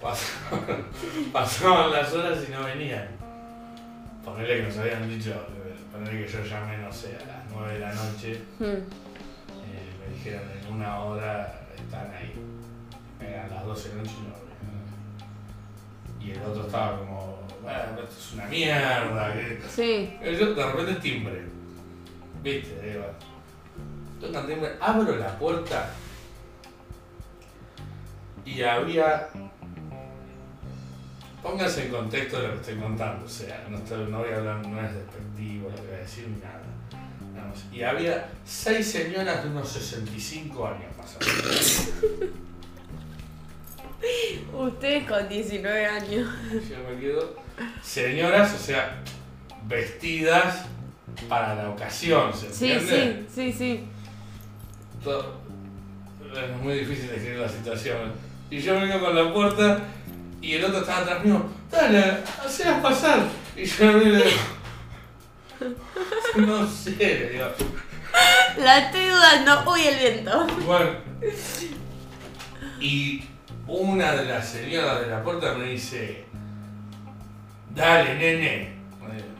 Pasaban, pasaban las horas y no venían. Ponerle que nos habían dicho, ponerle que yo llamé, no sé, a las 9 de la noche, Hmm. eh, me dijeron en una hora están ahí. Eran las 12 de la noche y no venían. Y el otro estaba como, bueno, esto es una mierda. Sí. Y Yo de repente timbre. ¿Viste? Digo, tocan timbre, abro la puerta y había. Póngase en contexto de lo que estoy contando, o sea, no, estoy- no voy a hablar, no es despectivo que voy a decir nada. Y había seis señoras de unos 65 años más o menos. Ustedes con 19 años. Yo me quedo. Señoras, o sea, vestidas para la ocasión, ¿se Sí, entiende? sí, sí, sí. Todo- Es muy difícil describir la situación. Y yo vengo con la puerta y el otro estaba atrás mío. Dale, hacías pasar. Y yo le digo. No sé, le digo. La estoy dudando. Uy, el viento. Bueno. Y una de las señoras de la puerta me dice. Dale, nene.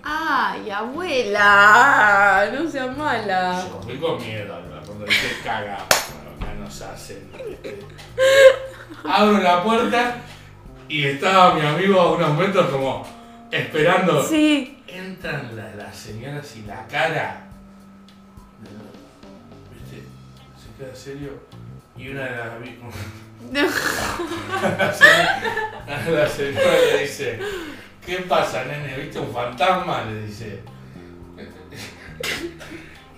Ay, abuela. No seas mala. Yo fui con miedo, ¿no? cuando dije caga, acá nos hacen. Abro la puerta y estaba mi amigo a unos metros como esperando. Sí. Entran la- las señoras y la cara. ¿Viste? Se queda serio. Y una de las. No. La señora le dice: ¿Qué pasa, nene? ¿Viste un fantasma? Le dice.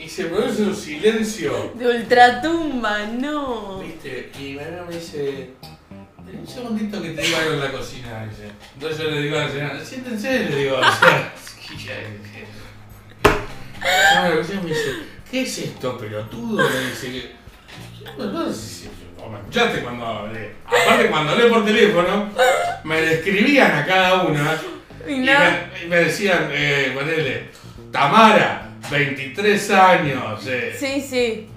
Y se produce un silencio. De ultratumba, no. ¿Viste? Y mi amigo me dice, "Ven un segundito que te digo algo en la cocina, dice. Entonces yo le digo a la señora, siéntense, le digo, o sea, a la me dice, ¿qué es esto, pelotudo? Me dice que. No, no escuchaste cuando hablé. Aparte, cuando hablé por teléfono, me describían a cada una me, y me decían, eh, ponele, Tamara, 23 años, eh. Sí, sí.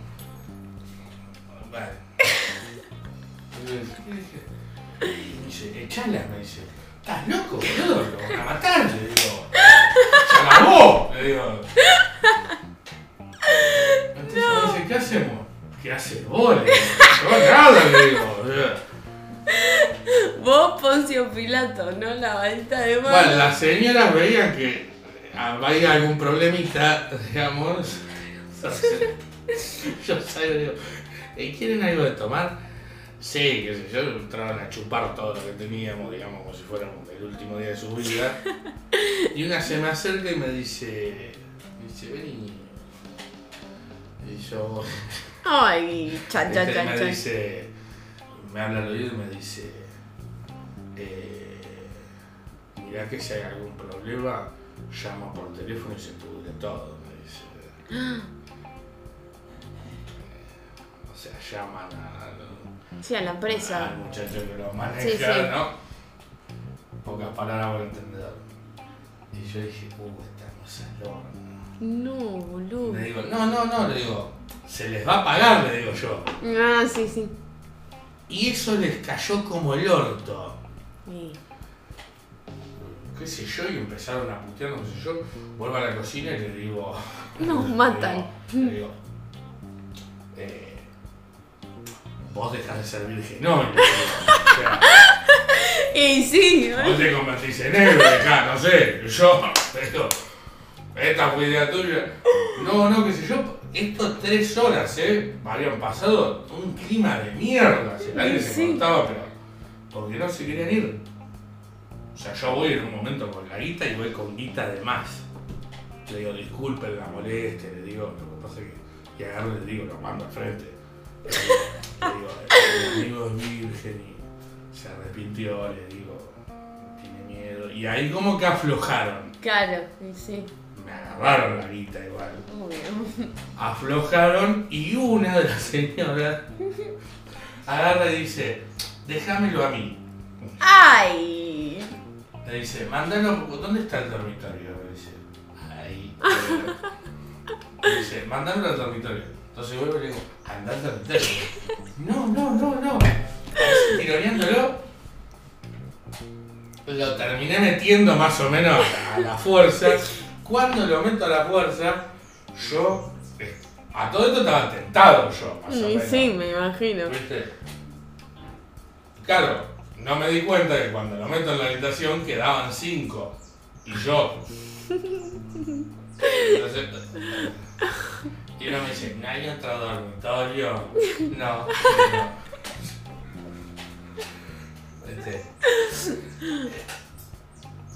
Vale. Y me dice, echala, me dice. ¿Estás loco, boludo? Lo van a matar, le digo. ¡Echala vos! Le digo. Entonces me dice, ¿qué hacemos? ¿Qué haces vos? Le digo, yo nada, le digo. Vos, Poncio Pilato, ¿no? La varita de mano. Bueno, las señoras veían que había algún problemita, digamos. Yo sabía, digo, "¿Eh, ¿quieren algo de tomar? Sí, qué sé yo, entraban a chupar todo lo que teníamos, digamos, como si fuéramos el último día de su vida. Y una se me acerca y me dice, me dice, vení. Y yo, Ay, chan, chan, este, chan, me chan. dice, me habla al oído y me dice, eh, mirá que si hay algún problema, llama por teléfono y se pudre todo, me dice. O sea, llaman a, Sí, a la empresa. al muchacho que lo maneja, Sí, sí. ¿no? Pocas palabras por entender. Y yo dije, uh, estamos al horno. No, boludo. Le digo, no, no, no, le digo, se les va a pagar, le digo yo. Ah, sí, sí. Y eso les cayó como el orto. Sí. Qué sé yo, y empezaron a putear, no sé yo. Vuelvo a la cocina y le digo. Nos matan. Le digo, eh, vos dejás de ser virgen. No, le digo, o sea, Y sí, vos te convertís en héroe, dejá, no sé. Yo, digo, esta fue idea tuya. No, no, qué sé yo. Estos tres horas, ¿eh? Habían pasado un clima de mierda. Si el aire se Sí. cortaba, pero. Porque no se querían ir. O sea, yo voy en un momento con la guita y voy con guita de más. Le digo, disculpen la molestia, le digo, lo que pasa es que Y agarro y le digo, lo mando al frente. Le digo, mi amigo es virgen y se arrepintió, le digo, tiene miedo. Y ahí como que aflojaron. Claro, sí. Me agarraron la guita igual. Obvio. Aflojaron y una de las señoras agarra y dice, déjamelo a mí. ¡Ay! Le dice, mándalo, ¿dónde está el dormitorio? Le dice, ahí. Le dice, mándalo al dormitorio. Entonces vuelvo y le digo, anda al dormitorio. No, no, no, no. Tironeándolo. Lo terminé metiendo más o menos a la fuerza. Cuando lo meto a la fuerza, yo. eh, A todo esto estaba tentado yo, más o Y menos. sí, me imagino. ¿Viste? Claro, no me di cuenta que cuando lo meto en la habitación quedaban cinco. Y yo. Entonces, y uno me dice, ¿no hay otro dormitorio? No. no. Este,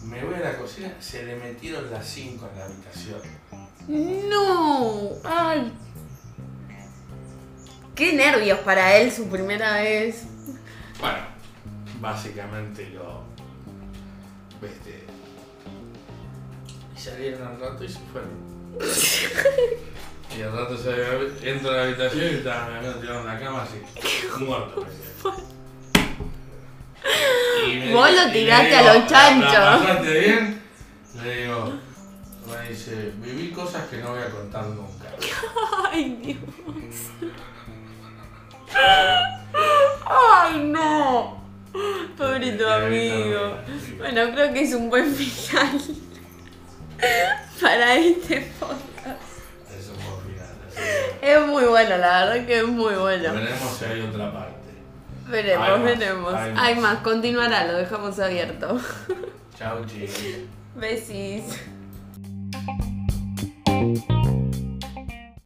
me voy a la cocina, se le metieron las cinco en la habitación. ¡No! ¡Ay! ¡Qué nervios para él su primera vez! Bueno, básicamente lo. ¿Viste? Y salieron al rato y se fueron. y al rato se entro a la habitación y estaba mi amigo tirado en la cama así, muerto. Y me- Vos lo tiraste digo, a los "¿La- chanchos". ¿La pasaste bien? Le digo, me dice, viví cosas que no voy a contar nunca. ¡Ay, Dios! ¡Ay, no! Pobre tu amigo. Bueno, creo que es un buen final para este podcast. Es un buen final. Es muy bueno, la verdad que es muy bueno. Veremos si hay otra parte. Veremos, Hay más, veremos. hay más. Hay más, continuará, lo dejamos abierto. Chao, chicos. Besis.